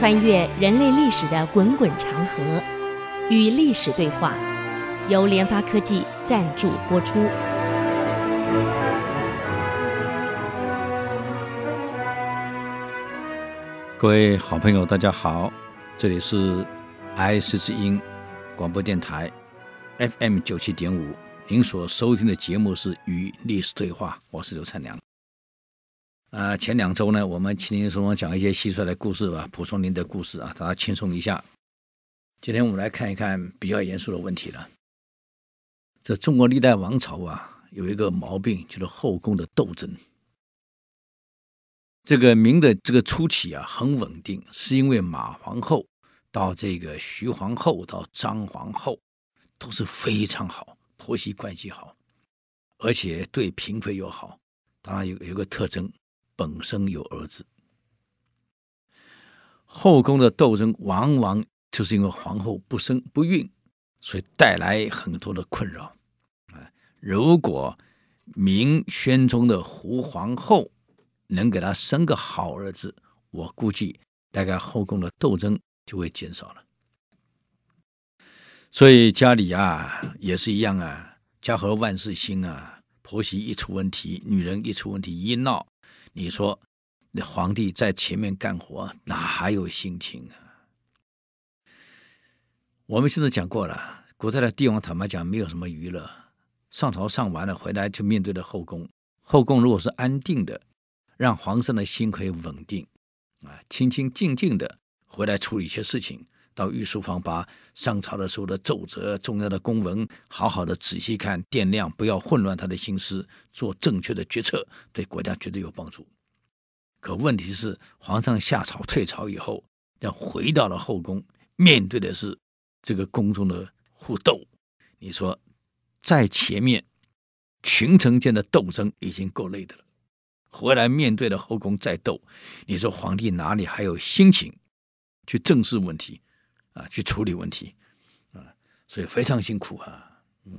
穿越人类历史的滚滚长河，与历史对话，由联发科技赞助播出。各位好朋友，大家好，这里是 IC 之音广播电台 FM 九七点五，您所收听的节目是《与历史对话》，我是刘灿良。啊、前两周呢，我们请您说讲一些蟋蟀的故事吧，补充您的故事啊，大家轻松一下。今天我们来看一看比较严肃的问题了。这中国历代王朝啊，有一个毛病，就是后宫的斗争。这个明的这个初期啊，很稳定，是因为马皇后到这个徐皇后到张皇后都是非常好，婆媳关系好，而且对嫔妃又好。当然有有个特征。本身有儿子，后宫的斗争往往就是因为皇后不生不孕，所以带来很多的困扰。啊，如果明宣宗的胡皇后能给他生个好儿子，我估计大概后宫的斗争就会减少了。所以家里啊也是一样啊，家和万事兴啊，婆媳一出问题，女人一出问题一闹。你说，那皇帝在前面干活，哪还有心情啊？我们现在讲过了，古代的帝王坦白讲，没有什么娱乐，上朝上完了回来就面对着后宫。后宫如果是安定的，让皇上的心可以稳定，啊，清清静静的回来处理一些事情，到御书房把上朝的时候的奏折、重要的公文好好的仔细看，掂量，不要混乱他的心思，做正确的决策，对国家绝对有帮助。可问题是，皇上下朝退朝以后，要回到了后宫，面对的是这个宫中的互斗。你说，在前面群臣间的斗争已经够累的了，回来面对的后宫再斗，你说皇帝哪里还有心情去正视问题？啊，去处理问题，啊，所以非常辛苦啊，嗯，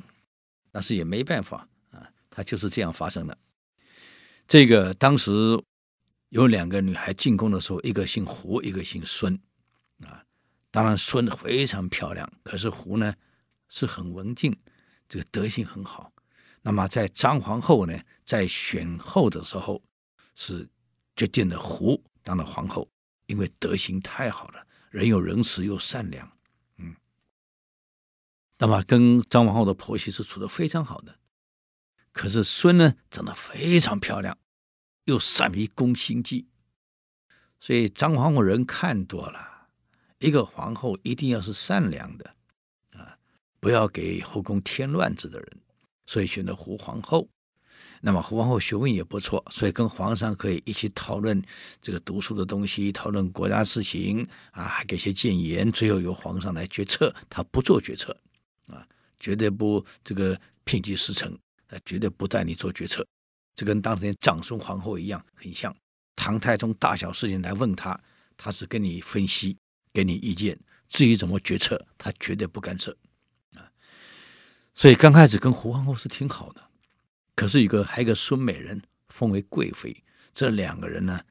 但是也没办法啊，他就是这样发生的。这个当时有两个女孩进宫的时候，一个姓胡，一个姓孙，啊，当然孙非常漂亮，可是胡呢是很文静，这个德行很好。那么在张皇后呢，在选后的时候是决定了胡当了皇后，因为德行太好了。人又仁慈又善良，嗯，那么跟张皇后的婆媳是处得非常好的。可是孙呢，长得非常漂亮，又善于攻心计，所以张皇后人看多了，一个皇后一定要是善良的，啊，不要给后宫添乱子的人，所以选择胡皇后。那么胡皇后学问也不错，所以跟皇上可以一起讨论这个读书的东西，讨论国家事情啊，还给些建言。最后由皇上来决策，他不做决策，啊，绝对不这个偏激使臣，啊，绝对不带你做决策。这跟当年长孙皇后一样，很像。唐太宗大小事情来问他，他是跟你分析，给你意见，至于怎么决策，他绝对不干涉。啊，所以刚开始跟胡皇后是挺好的。可是一个还有个孙美人封为贵妃，这两个人呢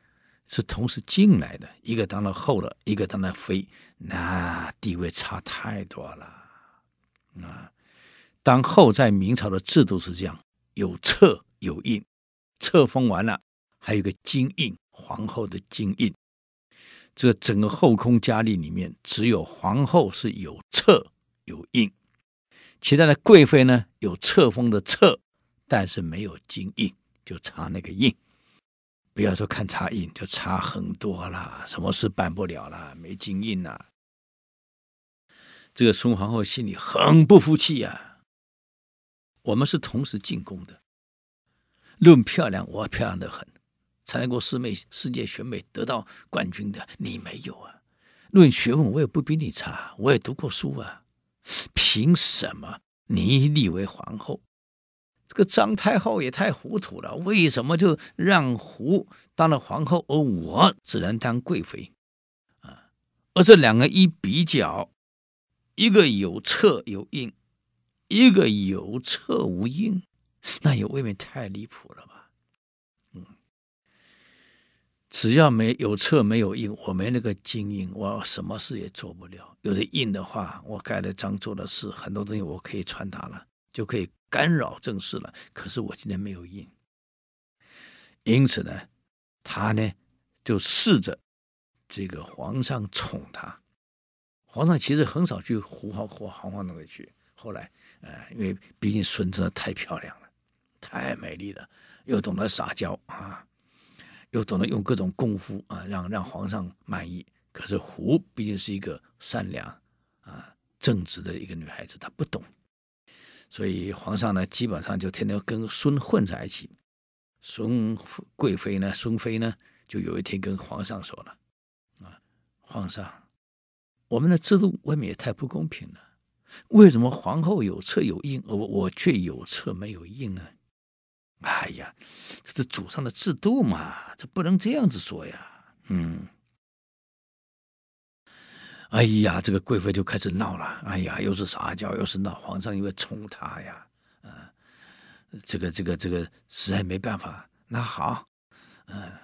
是同时进来的，一个当了后了，一个当了妃，那地位差太多了啊！当后在明朝的制度是这样，有册有印，册封完了还有个金印，皇后的金印。这整个后宫佳丽里面，只有皇后是有册有印，其他的贵妃呢有册封的册。但是没有金印，就差那个印。不要说看差印，就差很多了，什么事办不了了，没金印呐、这个孙皇后心里很不服气呀、我们是同时进宫的，论漂亮，我漂亮的很，参加过世美世界选美得到冠军的，你没有啊。论学问，我也不比你差，我也读过书啊。凭什么你立为皇后？这个张太后也太糊涂了，为什么就让胡当了皇后，而我只能当贵妃？啊！而这两个一比较，一个有册有印，一个有册无印，那也未免太离谱了吧？嗯，只要没有策没有印，我没那个金印，我什么事也做不了。有的印的话，我盖了章做了事，很多东西我可以传达了，就可以干扰政事了。可是我今天没有应，因此呢，他呢就试着这个皇上宠他。皇上其实很少去胡豪胡皇皇那个去。后来，呃，因为毕竟孙真的太漂亮了，太美丽了，又懂得撒娇啊。又懂得用各种功夫啊，让让皇上满意。可是胡毕竟是一个善良啊、正直的一个女孩子，她不懂，所以皇上呢，基本上就天天跟孙混在一起。孙贵妃呢，孙妃呢，就有一天跟皇上说了：“啊，皇上，我们的制度未免也太不公平了。为什么皇后有册有印，而我却有册没有印呢？”哎呀，这是祖上的制度嘛，这不能这样子说呀。嗯，哎呀，这个贵妃就开始闹了。哎呀，又是撒娇，又是闹，皇上因为宠她呀，啊，这个这个这个实在没办法。那好，嗯、啊，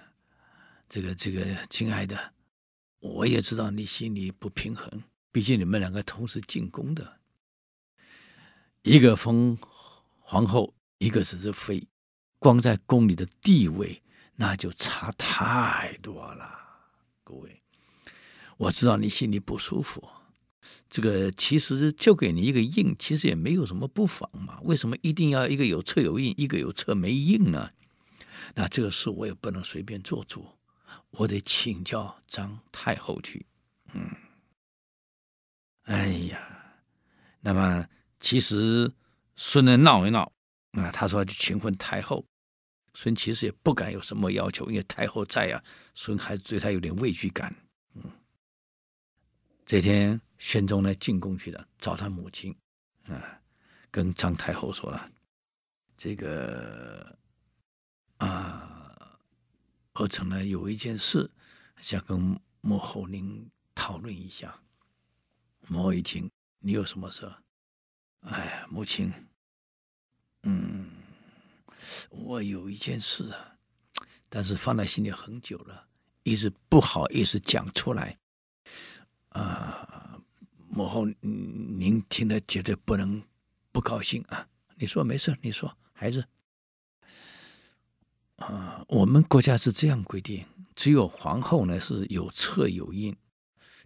这个这个亲爱的，我也知道你心里不平衡，毕竟你们两个同时进宫的，一个封皇后，一个只是妃。光在宫里的地位，那就差太多了。各位，我知道你心里不舒服。这个其实就给你一个印，其实也没有什么不妨嘛。为什么一定要一个有册有印，一个有册没印呢？那这个事我也不能随便做主，我得请教张太后去。嗯，哎呀，那么其实孙呢闹一闹。啊，他说去询问太后，孙其实也不敢有什么要求，因为太后在啊，孙还对他有点畏惧感。这天宣宗呢进宫去了，找他母亲，啊，跟张太后说了，这个啊，儿臣呢有一件事想跟母后您讨论一下。母后一听，你有什么事？哎，母亲。嗯，我有一件事啊，但是放在心里很久了，一直不好意思讲出来。啊，母后，您听了绝对不能不高兴啊！你说没事，你说，孩子。啊，我们国家是这样规定，只有皇后呢是有册有印，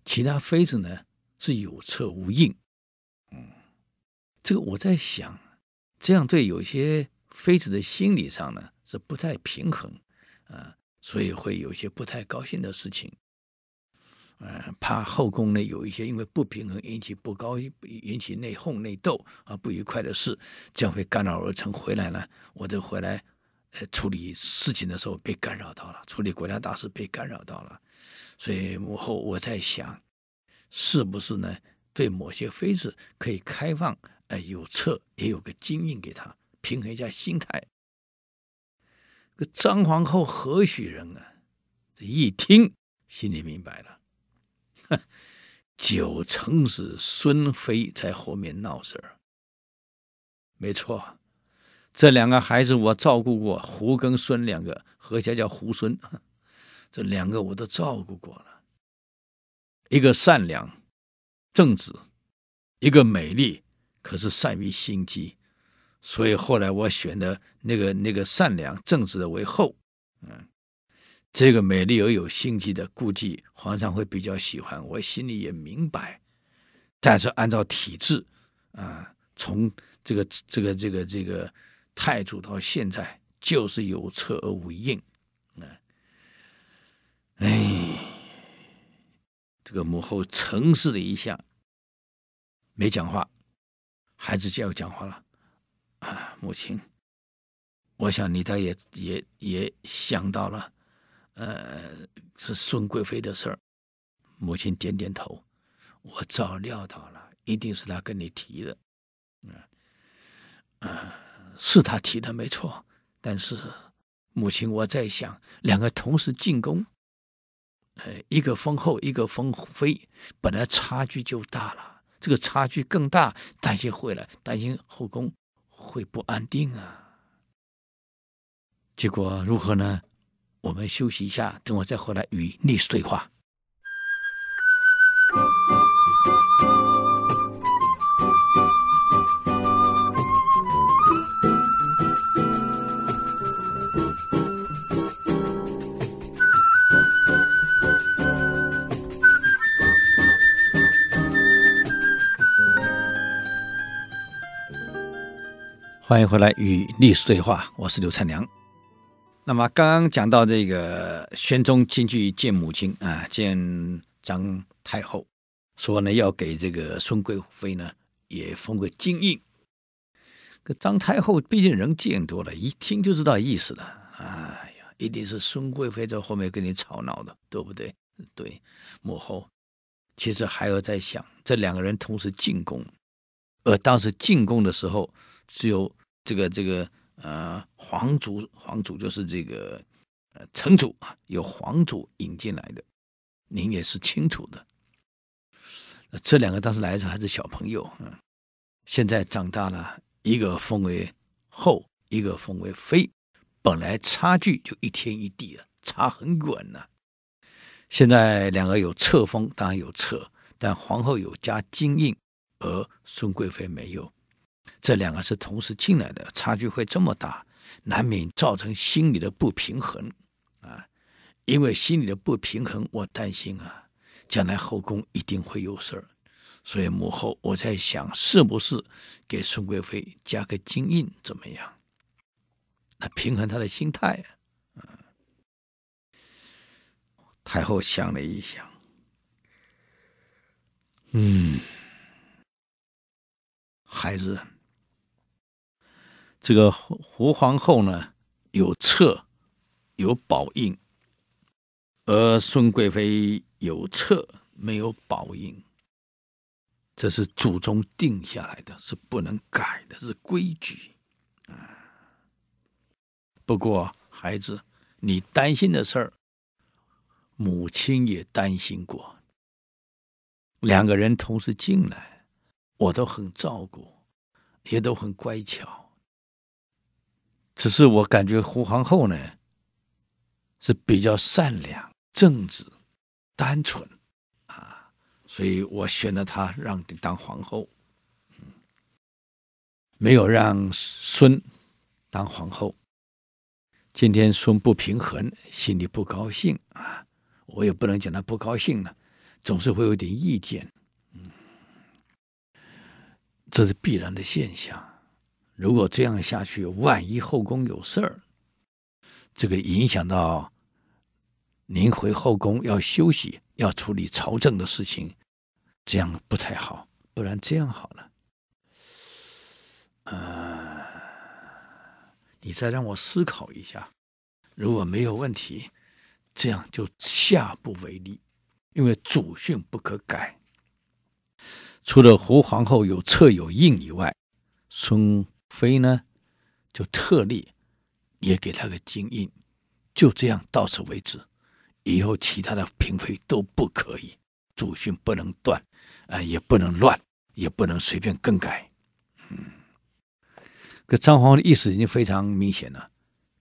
其他妃子呢是有册无印。嗯，这个我在想。这样对有些妃子的心理上呢是不太平衡，啊，所以会有些不太高兴的事情，嗯，怕后宫呢有一些因为不平衡引起不高、引起内讧、内斗啊不愉快的事，这样会干扰而成。回来呢，我这回来，呃，处理事情的时候被干扰到了，处理国家大事被干扰到了，所以母后我在想，是不是呢？对某些妃子可以开放。哎，有册也有个金印给他，平衡一下心态。这张皇后何许人啊？这一听心里明白了，九成是孙妃在后面闹事儿。没错，这两个孩子我照顾过，胡跟孙两个合起来叫胡孙，这两个我都照顾过了。一个善良正直，一个美丽。可是善于心机，所以后来我选的那个那个善良正直的为后。嗯，这个美丽而有心机的，估计皇上会比较喜欢。我心里也明白，但是按照体制啊，从这个这个这个这个太祖到现在，就是有策而无应。嗯，哎，这个母后沉思了一下，没讲话。孩子就要讲话了，啊，母亲，我想你他也也也想到了，呃，是孙贵妃的事儿。母亲点点头，我早料到了，一定是他跟你提的，嗯，呃，是他提的没错。但是母亲，我在想，两个同时进宫，呃，一个封后，一个封妃，本来差距就大了。这个差距更大，担心回来，担心后宫会不安定啊。结果如何呢？我们休息一下，等我再回来与历史对话。欢迎回来与历史对话，我是刘灿良。那么刚刚讲到这个宣宗进去见母亲啊，见张太后，说呢要给这个孙贵妃呢也封个金印。可张太后毕竟人见多了，一听就知道意思了。哎呀，一定是孙贵妃在后面跟你吵闹的，对不对？对，母后其实还有在想，这两个人同时进宫，而当时进宫的时候只有。这个这个呃，皇族皇族就是这个呃，城主啊，由皇族引进来的，您也是清楚的。这两个当时来的时候还是小朋友，嗯，现在长大了，一个封为后，一个封为妃，本来差距就一天一地了，差很远呢。现在两个有册封，当然有册，但皇后有加金印，而孙贵妃没有。这两个是同时进来的，差距会这么大，难免造成心理的不平衡啊！因为心理的不平衡，我担心啊，将来后宫一定会有事儿。所以母后我在想，是不是给孙贵妃加个金印怎么样？来平衡她的心态啊！太后想了一想，嗯，孩子。这个胡皇后呢，有册有宝印，而孙贵妃有册没有宝印，这是祖宗定下来的，是不能改的，是规矩。啊不过孩子，你担心的事儿，母亲也担心过。两个人同时进来，我都很照顾，也都很乖巧。只是我感觉胡皇后呢，是比较善良、正直、单纯啊，所以我选了她让你当皇后，没有让孙当皇后。今天孙不平衡，心里不高兴啊，我也不能讲他不高兴了，总是会有点意见，嗯，这是必然的现象。如果这样下去，万一后宫有事儿，这个影响到您回后宫要休息、要处理朝政的事情，这样不太好。不然这样好了，呃，你再让我思考一下，如果没有问题，这样就下不为例，因为祖训不可改。除了胡皇后有册有印以外，孙。妃呢，就特例也给他个金印，就这样到此为止。以后其他的嫔妃都不可以，祖训不能断，啊、呃，也不能乱，也不能随便更改。嗯，可张皇的意思已经非常明显了，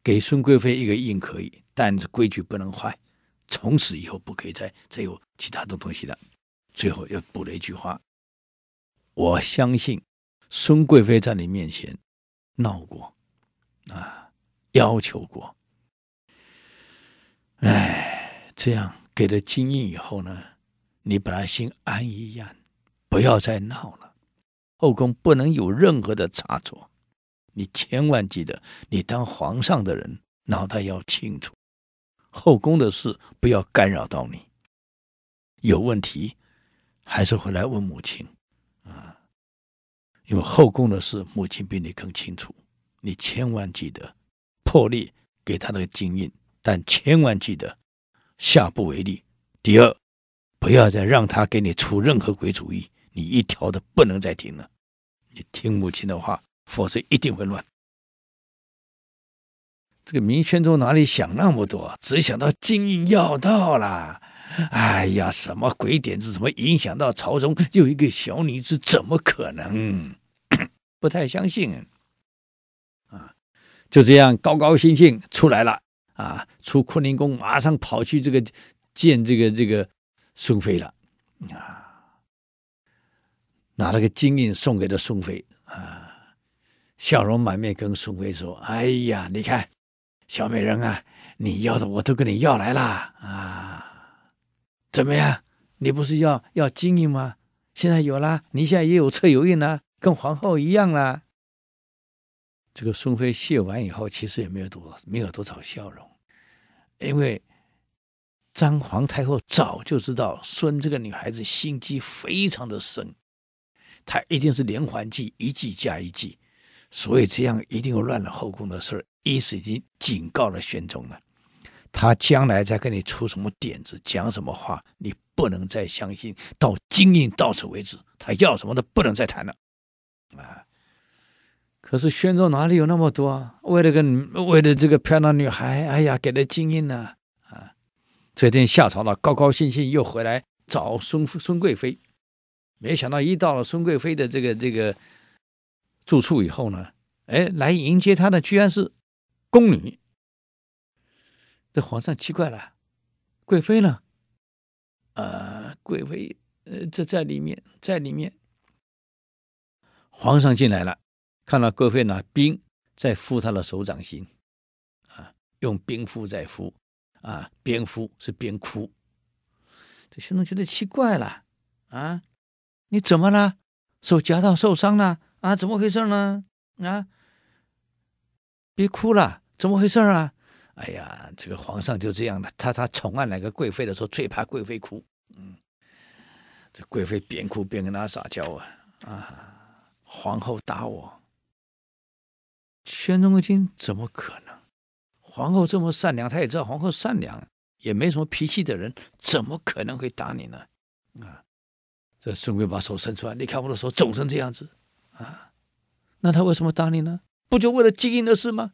给孙贵妃一个印可以，但是规矩不能坏，从此以后不可以再再有其他的东西了。最后又补了一句话，我相信。孙贵妃在你面前闹过，啊，要求过，哎，这样给了金印以后呢，你本来心安一安，不要再闹了。后宫不能有任何的差错，你千万记得，你当皇上的人脑袋要清楚，后宫的事不要干扰到你。有问题，还是回来问母亲。因为后宫的事，母亲比你更清楚。你千万记得破例给他那个金印，但千万记得下不为例。第二，不要再让他给你出任何鬼主意，你一条都不能再听了。你听母亲的话，否则一定会乱。这个明宣宗哪里想那么多，只想到金印要到了。哎呀，什么鬼点子？怎么影响到朝中？就一个小女子，怎么可能？不太相信啊，就这样高高兴兴出来了。啊，出坤宁宫，马上跑去这个见这个这个孙妃了。啊，拿了个金印送给了孙妃。啊，笑容满面跟孙妃说：“哎呀，你看，小美人啊，你要的我都跟你要来了。啊，怎么样？你不是要要金印吗？现在有了，你现在也有车有印了，跟皇后一样啦。”这个孙妃谢完以后，其实也没有多没有多少笑容，因为张皇太后早就知道孙这个女孩子心机非常的深，她一定是连环计，一计加一计，所以这样一定有乱了后宫的事儿，意思已经警告了宣宗了，他将来再跟你出什么点子，讲什么话，你不能再相信，到今印到此为止，他要什么都不能再谈了，啊。可是宣宗哪里有那么多啊？为了个为了这个漂亮女孩，哎呀，给了金印呢啊！这天下朝了，高高兴兴又回来找孙孙贵妃，没想到一到了孙贵妃的这个这个住处以后呢，哎，来迎接她的居然是宫女。这皇上奇怪了，贵妃呢？啊，贵妃呃，这在里面，在里面。皇上进来了。看到贵妃拿冰在敷他的手掌心，啊，用冰敷在敷，啊，边敷是边哭。这宣宗觉得奇怪了，啊，你怎么了？手夹到受伤了？啊，怎么回事呢？啊，别哭了，怎么回事啊？哎呀，这个皇上就这样的，他他宠爱哪个贵妃的时候，最怕贵妃哭。嗯，这贵妃边哭边跟他撒娇啊，啊，皇后打我。宣宗一听，怎么可能？皇后这么善良，他也知道皇后善良，也没什么脾气的人，怎么可能会打你呢？啊！这孙贵把手伸出来，你看我的手肿成这样子啊！那他为什么打你呢？不就为了金印的事吗？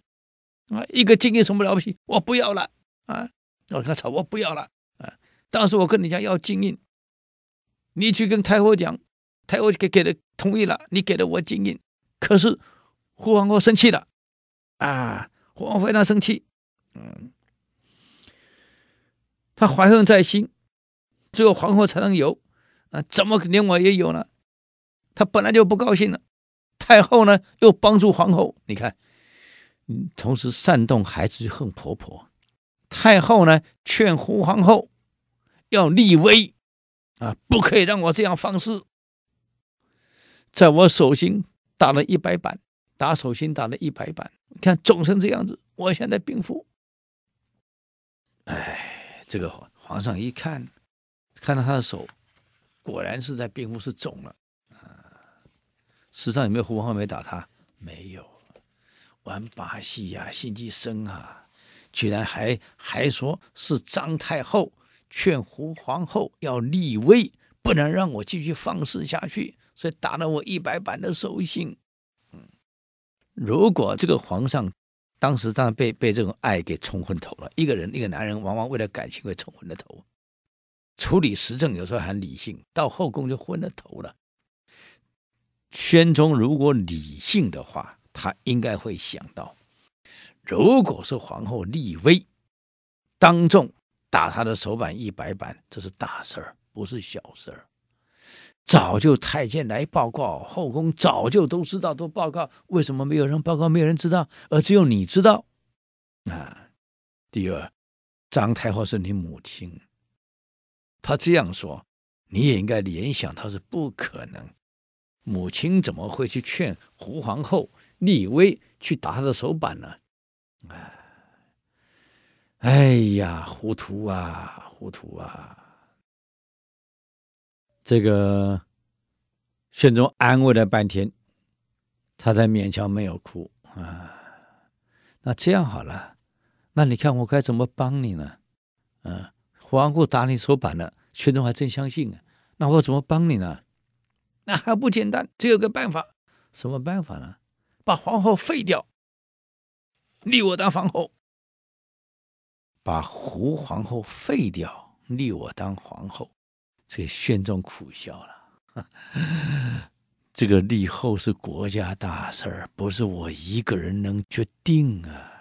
啊，一个金印什么了不起？我不要了啊！我跟他吵，我不要了啊！当时我跟你讲要金印，你去跟太后讲，太后给给了同意了，你给了我金印，可是。胡皇后生气了，啊，胡皇非常生气，嗯，她怀恨在心，只有皇后才能有，啊，怎么连我也有呢？她本来就不高兴了。太后呢，又帮助皇后，你看，嗯，同时煽动孩子去恨婆婆。太后呢，劝胡皇后要立威，啊，不可以让我这样放肆，在我手心打了一百板。打手心打了一百板，看肿成这样子，我现在冰敷。哎，这个皇上一看，看到他的手，果然是在冰敷，是肿了。啊，世上有没有胡皇后没打他？没有，玩把戏呀，心机深啊，居然还还说是张太后劝胡皇后要立威，不能让我继续放肆下去，所以打了我一百板的手心。如果这个皇上当时当然被被这种爱给冲昏头了，一个人一个男人往往为了感情会冲昏了头，处理时政有时候很理性，到后宫就昏了头了。宣宗如果理性的话，他应该会想到，如果是皇后立威，当众打他的手板一百板，这是大事儿，不是小事儿。早就太监来报告，后宫早就都知道，都报告，为什么没有人报告？没有人知道，而只有你知道。啊，第二，张太后是你母亲，她这样说，你也应该联想，她是不可能。母亲怎么会去劝胡皇后立威去打她的手板呢？啊，哎呀，糊涂啊，糊涂啊！这个宣宗安慰了半天，他才勉强没有哭啊。那这样好了，那你看我该怎么帮你呢？啊，皇后打你手板了，宣宗还真相信啊。那我怎么帮你呢？那还不简单，只有个办法。什么办法呢？把皇后废掉，立我当皇后。把胡皇后废掉，立我当皇后。这个宣宗苦笑了，这个立后是国家大事儿，不是我一个人能决定啊！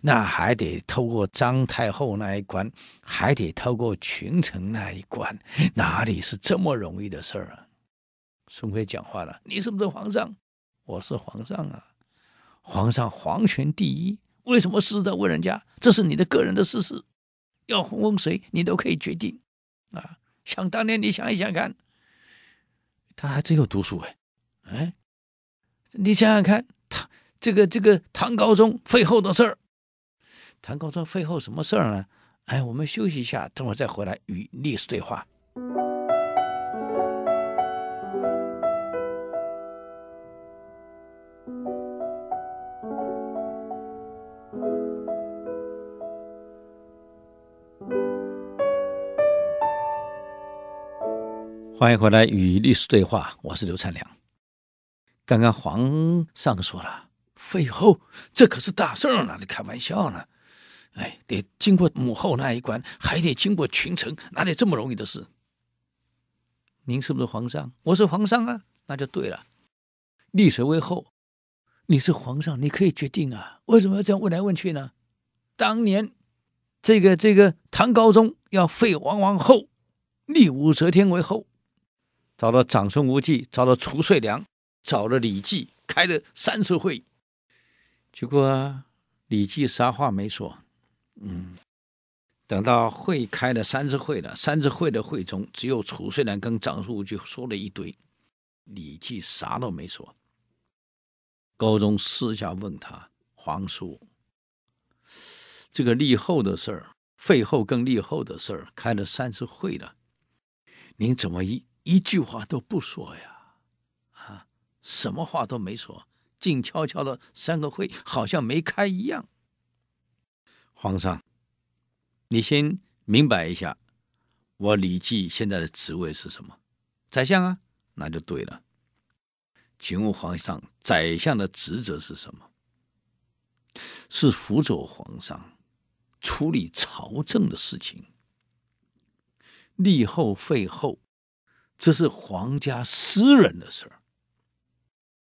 那还得透过张太后那一关，还得透过群臣那一关，哪里是这么容易的事儿啊？孙辉讲话了：“你是不是皇上？我是皇上啊！皇上皇权第一，为什么事得问人家？这是你的个人的私事，要封谁你都可以决定啊！想当年，你想一想看，他还真有读书哎，哎，你想想看，唐这个这个唐高宗废后的事儿。”唐高宗废后什么事儿呢？哎，我们休息一下，等会儿再回来与历史对话。欢迎回来与历史对话，我是刘灿良。刚刚皇上说了，废后这可是大事儿呢，你开玩笑呢。哎，得经过母后那一关，还得经过群臣，哪里这么容易的事？您是不是皇上？我是皇上啊，那就对了。立谁为后？你是皇上，你可以决定啊。为什么要这样问来问去呢？当年这个这个唐高宗要废王王后，立武则天为后，找了长孙无忌，找了褚遂良，找了李绩，开了三次会，结果，李绩啥话没说。嗯，等到会开了三次会了，三次会的会中，只有褚遂良跟长孙无忌说了一堆，李绩啥都没说。高宗私下问他：“皇叔，这个立后的事儿，废后跟立后的事儿，开了三次会了，您怎么一一句话都不说呀？啊，什么话都没说，静悄悄的三个会，好像没开一样。”皇上，你先明白一下，我李绩现在的职位是什么？宰相啊，那就对了。请问皇上，宰相的职责是什么？是辅佐皇上处理朝政的事情。立后废后，这是皇家私人的事儿。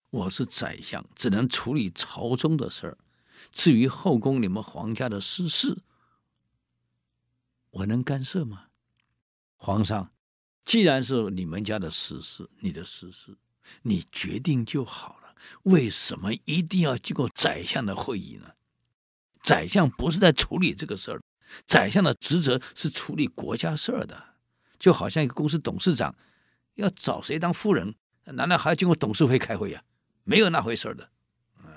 我是宰相，只能处理朝中的事儿。至于后宫你们皇家的私事，我能干涉吗？皇上，既然是你们家的私事，你的私事，你决定就好了。为什么一定要经过宰相的会议呢？宰相不是在处理这个事儿，宰相的职责是处理国家事儿的。就好像一个公司董事长要找谁当夫人，难道还要经过董事会开会呀？没有那回事的。嗯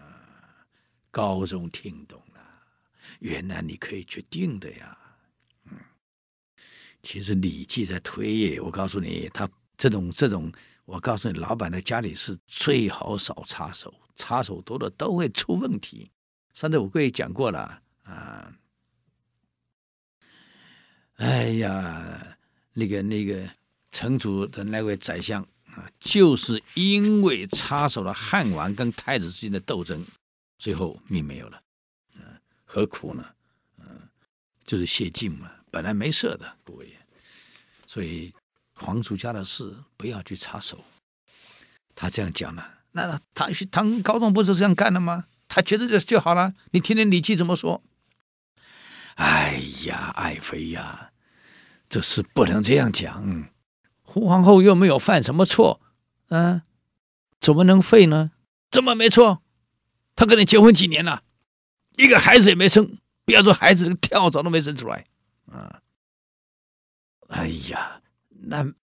高中听懂了，原来你可以决定的呀。嗯，其实李记在推耶，我告诉你，他这种这种，我告诉你，老板的家里事最好少插手，插手多了都会出问题。上次我跟你讲过了啊。哎呀，那个那个成祖的那位宰相啊，就是因为插手了汉王跟太子之间的斗争。最后命没有了，嗯，何苦呢？嗯，就是谢晋嘛，本来没事的，各位，所以皇族家的事不要去插手。他这样讲了，那唐唐高宗不是这样干的吗？他觉得这就好了。你听听李绩怎么说？哎呀，爱妃呀，这事不能这样讲。胡皇后又没有犯什么错，嗯，怎么能废呢？怎么没错？她跟你结婚几年了，一个孩子也没生，不要说孩子，跳蚤都没生出来啊！哎呀，那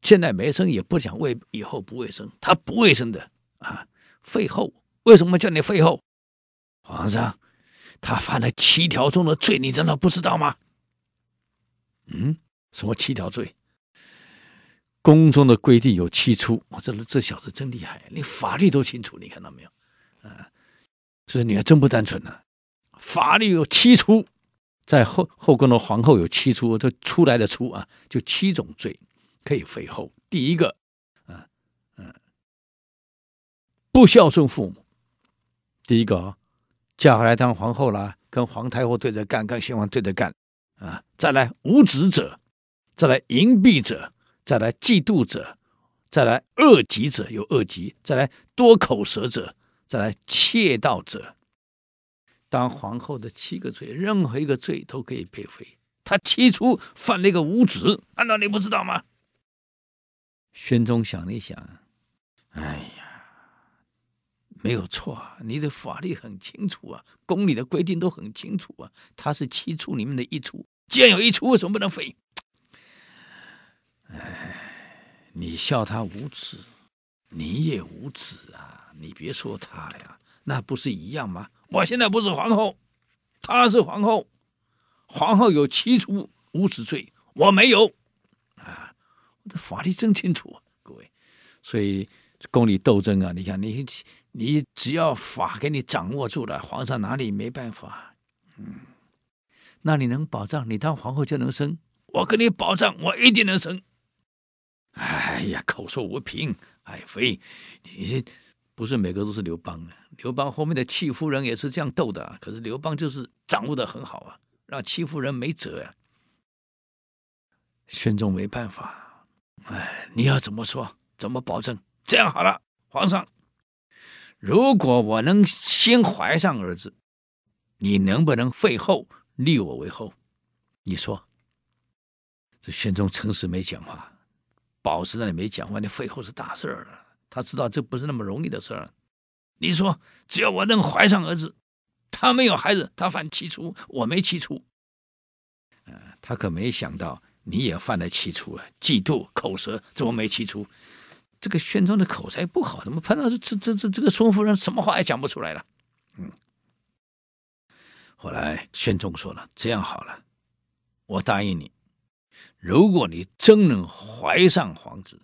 现在没生也不讲为以后不卫生，他不卫生的啊！废后为什么叫你废后？皇上，他犯了七条中的罪，你难道不知道吗？嗯，什么七条罪？宫中的规定有七出，我这这小子真厉害，连法律都清楚，你看到没有？啊！所以你还真不单纯呢，法律有七出，在后后宫的皇后有七出，这出来的出啊，就七种罪可以废后。第一个，嗯嗯，不孝顺父母。第一个啊，嫁回来当皇后了，跟皇太后对着干，跟先皇对着干啊。再来无子者，再来淫婢者，再来嫉妒者，再来恶疾者，有恶疾，再来多口舌者。再来窃盗者，当皇后的七个罪，任何一个罪都可以被废。他起初犯了一个无子，难道你不知道吗？宣宗想了一想，哎呀，没有错啊，你的法律很清楚啊，宫里的规定都很清楚啊。他是七出里面的一出，既然有一出，为什么不能废？哎，你笑他无耻，你也无耻啊！你别说他呀，那不是一样吗？我现在不是皇后，她是皇后。皇后有七出无子罪，我没有啊！我的法律真清楚啊，各位。所以宫里斗争啊，你看你你只要法给你掌握住了，皇上哪里没办法？嗯，那你能保障你当皇后就能生？我跟你保障，我一定能生。哎呀，口说无凭，爱妃，你这不是每个都是刘邦啊？刘邦后面的戚夫人也是这样斗的，可是刘邦就是掌握的很好啊。让戚夫人没辙呀，宣宗没办法，哎，你要怎么说？怎么保证？这样好了，皇上，如果我能先怀上儿子，你能不能废后立我为后？你说，这宣宗诚实没讲话，保持那里没讲话，你废后是大事儿，他知道这不是那么容易的事儿。你说，只要我能怀上儿子。他没有孩子，他犯七出，我没七出。呃，他可没想到你也犯了七出啊！嫉妒、口舌，怎么没七出？这个宣宗的口才不好，怎么碰到这这这这这个孙夫人，什么话也讲不出来了？嗯。后来宣宗说了：“这样好了，我答应你，如果你真能怀上皇子，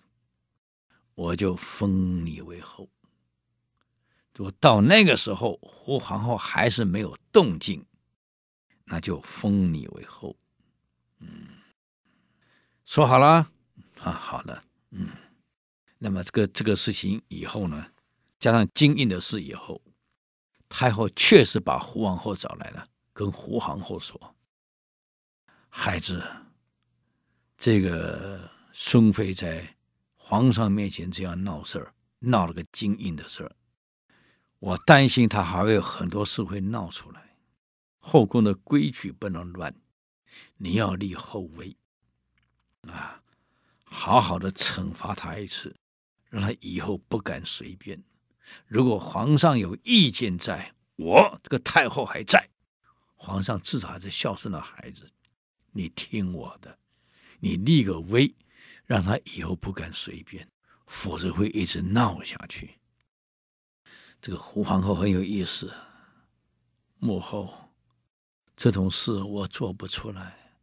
我就封你为后。”如果到那个时候，胡皇后还是没有动静，那就封你为后。嗯，说好了啊，好了，嗯，那么这个这个事情以后呢，加上金印的事以后，太后确实把胡皇后找来了，跟胡皇后说：“孩子，这个孙妃在皇上面前这样闹事儿，闹了个金印的事儿。”我担心他还会有很多事会闹出来，后宫的规矩不能乱，你要立后位，啊，好好的惩罚他一次，让他以后不敢随便。如果皇上有意见，在我这个太后还在，皇上至少还是孝顺的孩子，你听我的，你立个威，让他以后不敢随便，否则会一直闹下去。这个胡皇后很有意思，母后，这种事我做不出来，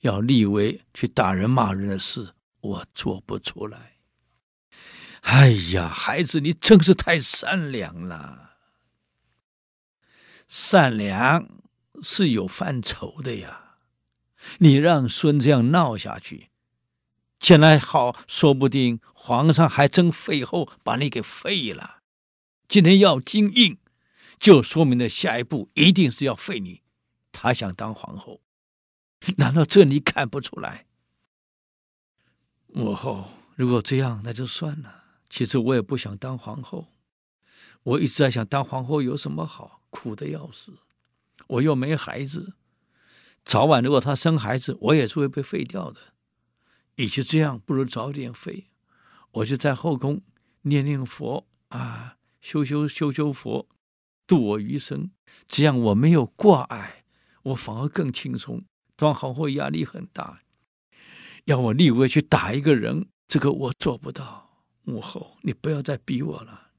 要立威去打人骂人的事，我做不出来。哎呀，孩子，你真是太善良了，善良是有范畴的呀。你让孙这样闹下去，将来好，说不定皇上还真废后把你给废了。今天要金印，就说明了下一步一定是要废你。他想当皇后，难道这你看不出来？母后，如果这样，那就算了。其实我也不想当皇后，我一直在想当皇后有什么好？苦的要死，我又没孩子，早晚如果他生孩子，我也是会被废掉的。与其这样，不如早点废。我就在后宫念念佛啊。修修修修佛，度我余生，这样我没有挂碍，我反而更轻松。当皇后压力很大，要我立威去打一个人，这个我做不到。母后，你不要再逼我了。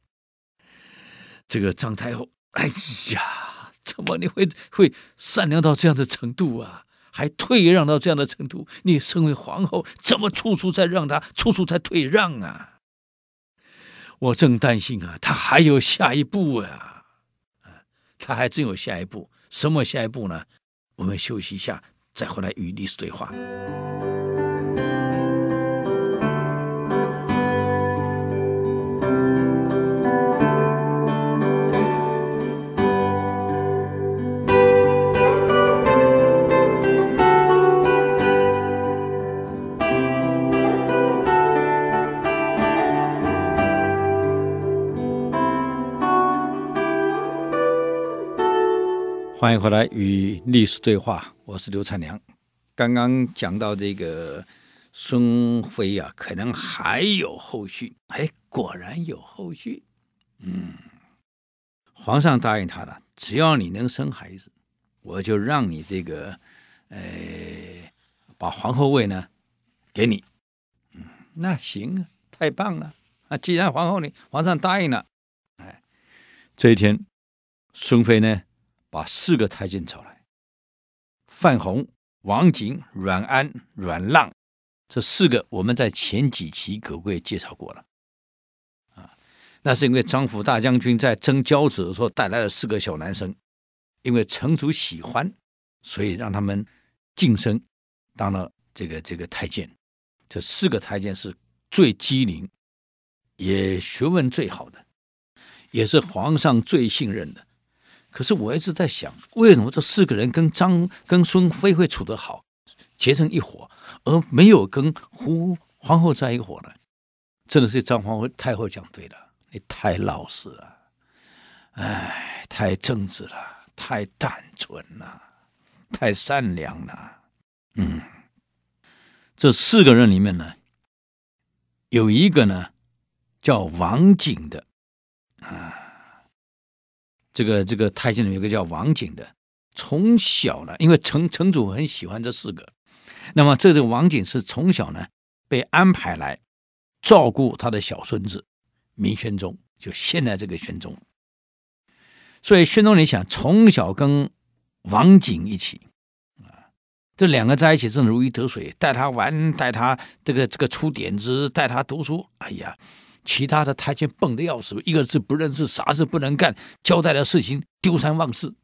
这个张太后，哎呀，怎么你会会善良到这样的程度啊？还退让到这样的程度？你身为皇后，怎么处处在让他，处处在退让啊？我正担心啊，他还有下一步啊，他还真有下一步。什么下一步呢？我们休息一下，再回来与历史对话。欢迎回来与历史对话，我是刘灿良。刚刚讲到这个孙妃啊，可能还有后续。哎，果然有后续。嗯，皇上答应他了，只要你能生孩子，我就让你这个，呃，把皇后位呢给你。嗯，那行啊，太棒了。啊，既然皇后你皇上答应了，哎，这一天，孙妃呢，把四个太监找来，范弘、王景、阮安、阮浪，这四个我们在前几期可贵介绍过了，啊，那是因为张辅大将军在征交子的时候带来了四个小男生，因为城主喜欢，所以让他们晋升当了这个这个太监。这四个太监是最机灵，也学问最好的，也是皇上最信任的。可是我一直在想，为什么这四个人跟张跟孙飞会处得好，结成一伙，而没有跟胡皇后在一伙呢？真的是张皇后太后讲对了，你太老实了，哎，太正直了，太单纯了，太善良了。嗯，这四个人里面呢，有一个呢。叫王景的，啊，这个这个太监里有个叫王景的，从小呢，因为城城主很喜欢这四个，那么这个王景是从小呢被安排来照顾他的小孙子明宣宗，就现在这个宣宗，所以宣宗你想从小跟王景一起啊，这两个在一起真如鱼得水，带他玩，带他这个这个出点子，带他读书，哎呀。其他的太监蹦得要死，一个字不认识，啥事不能干，交代的事情丢三忘四。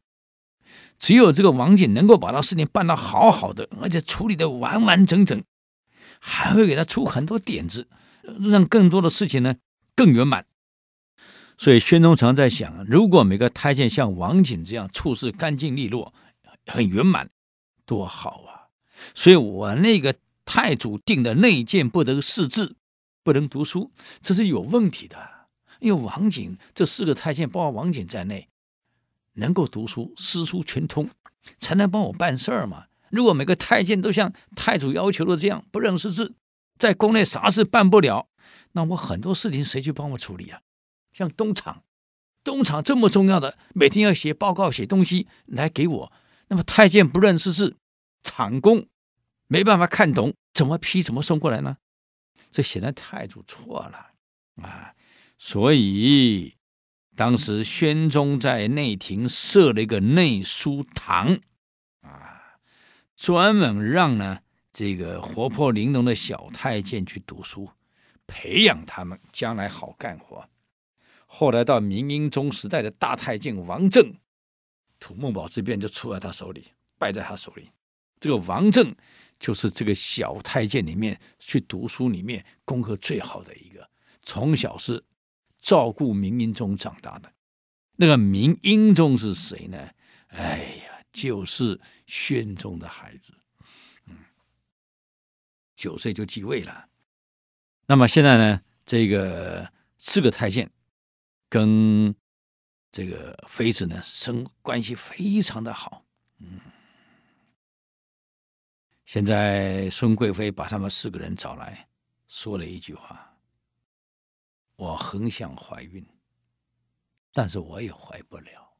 只有这个王景能够把他事情办得好好的，而且处理的完完整整，还会给他出很多点子，让更多的事情呢更圆满。所以宣宗常在想，如果每个太监像王景这样处事干净利落，很圆满，多好啊！所以我那个太祖定的内监不得四字。不能读书，这是有问题的。因为王景这四个太监，包括王景在内，能够读书，诗书全通，才能帮我办事儿嘛。如果每个太监都像太祖要求的这样，不认识字，在宫内啥事办不了，那我很多事情谁去帮我处理啊？像东厂，东厂这么重要的，每天要写报告、写东西来给我，那么太监不认识字，厂工没办法看懂，怎么批，怎么送过来呢？这显然太祖错了啊！所以当时宣宗在内廷设了一个内书堂啊，专门让呢这个活泼玲珑的小太监去读书，培养他们将来好干活。后来到明英宗时代的大太监王政，土木堡之变就出在他手里，败在他手里。这个王政。就是这个小太监里面去读书里面功课最好的一个，从小是照顾明英宗长大的。那个明英宗是谁呢？哎呀，就是宣宗的孩子，嗯，九岁就继位了。那么现在呢，这个四个太监跟这个妃子呢，生关系非常的好，嗯。现在孙贵妃把他们四个人找来，说了一句话：“我很想怀孕，但是我也怀不了。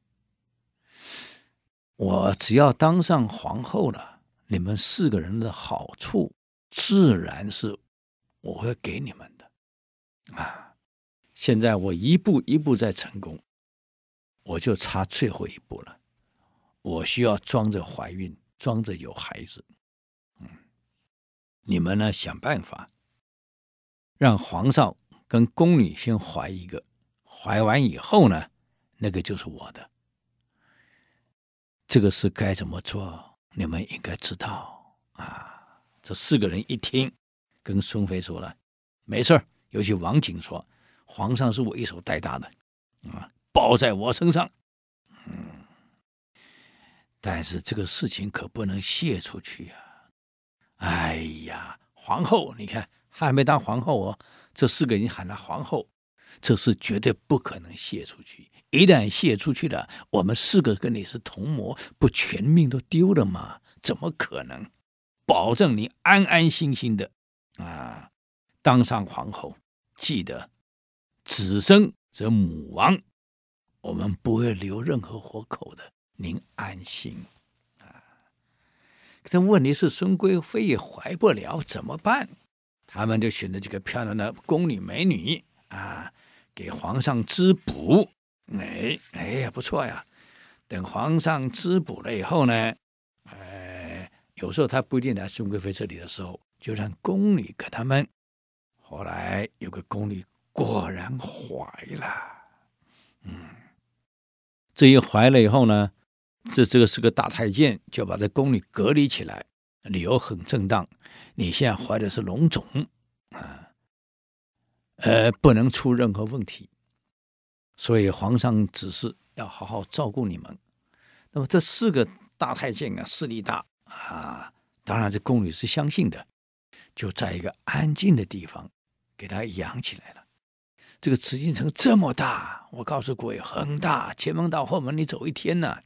我只要当上皇后了，你们四个人的好处自然是我会给你们的。啊，现在我一步一步在成功，我就差最后一步了。我需要装着怀孕，装着有孩子。”你们呢，想办法让皇上跟宫女先怀一个，怀完以后呢，那个就是我的。这个事该怎么做？你们应该知道啊。这四个人一听，跟孙妃说了，没事儿。尤其王景说，皇上是我一手带大的，啊，包在我身上。嗯，但是这个事情可不能泄出去呀。哎呀，皇后，你看还没当皇后哦，这四个人喊她皇后，这事绝对不可能泄出去。一旦泄出去了，我们四个跟你是同谋，不全命都丢了吗？怎么可能？保证你安安心心的啊，当上皇后。记得，子生则母亡，我们不会留任何活口的，您安心。这问题是孙贵妃也怀不了，怎么办？他们就选择几个漂亮的宫女美女啊，给皇上滋补。哎哎呀，不错呀。等皇上滋补了以后呢，哎，有时候他不一定来孙贵妃这里的时候，就让宫女给他们。后来有个宫女果然怀了，嗯，这一怀了以后呢，这这个是个大太监，就把这宫女隔离起来，理由很正当。你现在怀的是龙种啊，呃，不能出任何问题，所以皇上指示要好好照顾你们。那么这四个大太监啊，势力大啊，当然这宫女是相信的，就在一个安静的地方。给他养起来了。这个紫禁城这么大，我告诉各位，很大，前门到后门你走一天呢。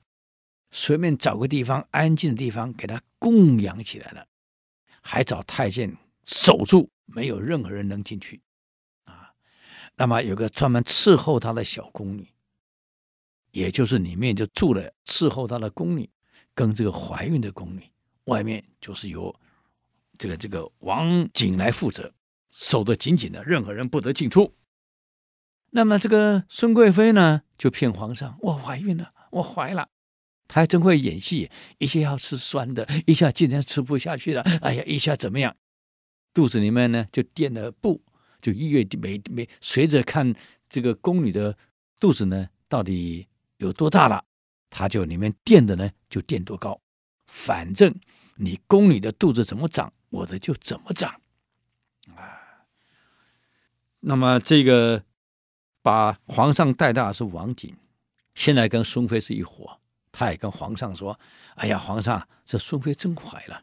随便找个地方安静的地方给他供养起来了，还找太监守住，没有任何人能进去啊。那么有个专门伺候他的小宫女，也就是里面就住了伺候他的宫女，跟这个怀孕的宫女，外面就是由这个这个王景来负责。守得紧紧的，任何人不得进出。那么这个孙贵妃呢，就骗皇上：“我怀孕了，我怀了。”他还真会演戏，一下要吃酸的，一下今天吃不下去了，哎呀，一下怎么样？肚子里面呢就垫了布，就一月没没随着看这个宫女的肚子呢到底有多大了，她就里面垫的呢就垫多高。反正你宫女的肚子怎么长，我的就怎么长。啊那么这个把皇上带大的是王景，现在跟孙妃是一伙，他也跟皇上说：“哎呀，皇上，这孙妃真怀了，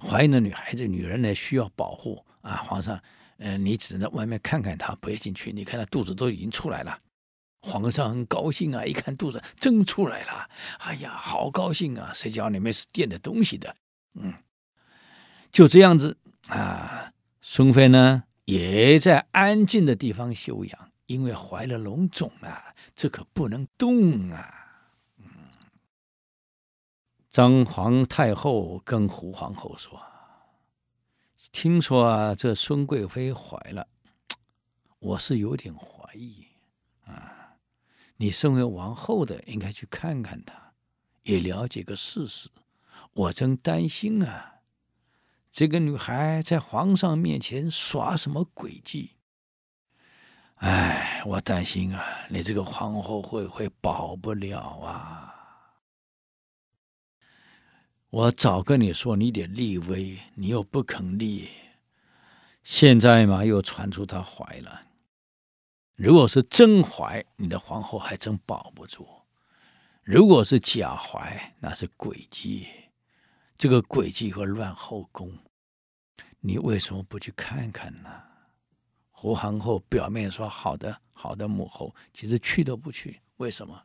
怀孕的女孩子、女人呢需要保护啊，皇上，嗯、你只能在外面看看她，不要进去。你看她肚子都已经出来了，皇上很高兴啊，一看肚子真出来了，哎呀，好高兴啊！谁叫里面是垫的东西的？嗯，就这样子啊，孙妃呢？”也在安静的地方休养，因为怀了龙种啊，这可不能动啊。当，皇太后跟胡皇后说：“听说啊，这孙贵妃怀了，我是有点怀疑啊。你身为王后的，应该去看看她，也了解个事实。我真担心啊。”这个女孩在皇上面前耍什么诡计？哎，我担心啊，你这个皇后会会保不了啊！我早跟你说，你得立威，你又不肯立，现在嘛又传出她怀了。如果是真怀，你的皇后还真保不住；如果是假怀，那是诡计。这个诡计会乱后宫，你为什么不去看看呢？胡皇后表面说好的好的母后，其实去都不去。为什么？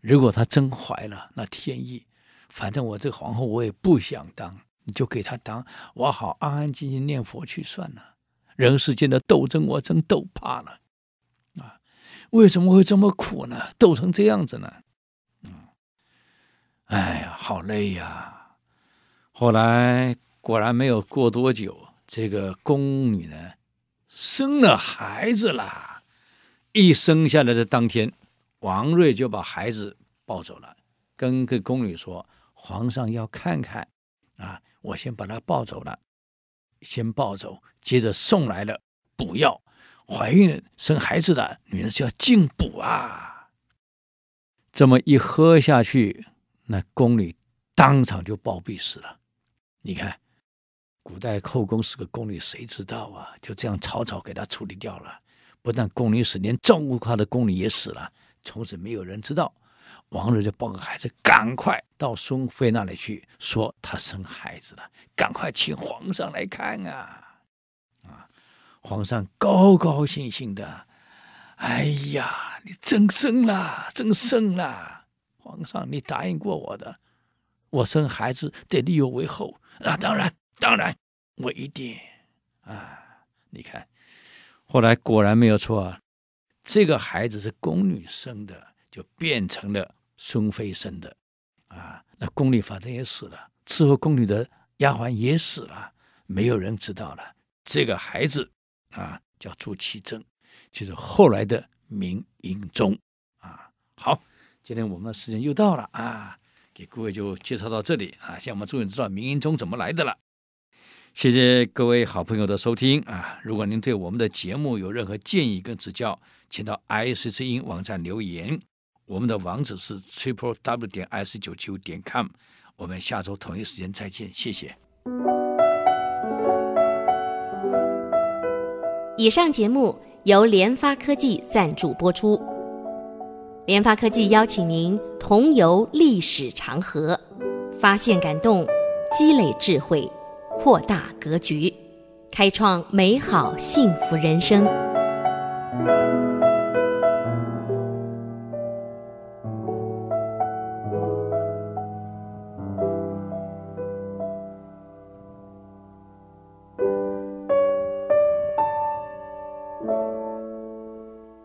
如果她真怀了，那天意，反正我这皇后我也不想当，你就给她当，我好安安静静念佛去算了。人世间的斗争，我真斗怕了啊！为什么会这么苦呢？斗成这样子呢？嗯，哎呀，好累呀！后来果然没有过多久，这个宫女呢生了孩子了。一生下来的当天，王瑞就把孩子抱走了，跟个宫女说：“皇上要看看啊，我先把他抱走了，先抱走，接着送来了补药。怀孕生孩子的女人是要进补啊。这么一喝下去，那宫女当场就暴毙死了。”你看，古代后宫是个宫女，谁知道啊？就这样草草给她处理掉了。不但宫女死，连照顾她的宫女也死了。从此没有人知道。王睿就抱个孩子，赶快到孙妃那里去，说她生孩子了，赶快请皇上来看啊！啊，皇上高高兴兴的，哎呀，你真生了，真生了！皇上，你答应过我的，我生孩子得立我为后啊！当然，当然，我一定啊！你看，后来果然没有错啊，这个孩子是宫女生的，就变成了孙飞生的啊！那宫里反正也死了，伺候宫女的丫鬟也死了，没有人知道了。这个孩子啊，叫朱祁镇，就是后来的明英宗啊。好，今天我们的时间又到了啊，给各位就介绍到这里啊。现在我们终于知道明英宗怎么来的了。谢谢各位好朋友的收听啊！如果您对我们的节目有任何建议跟指教，请到 IC 之音网站留言。我们的网址是 triple w 点 s 九七五点 com，。我们下周同一时间再见，谢谢。以上节目由联发科技赞助播出。联发科技邀请您同游历史长河，发现感动，积累智慧。扩大格局，开创美好幸福人生。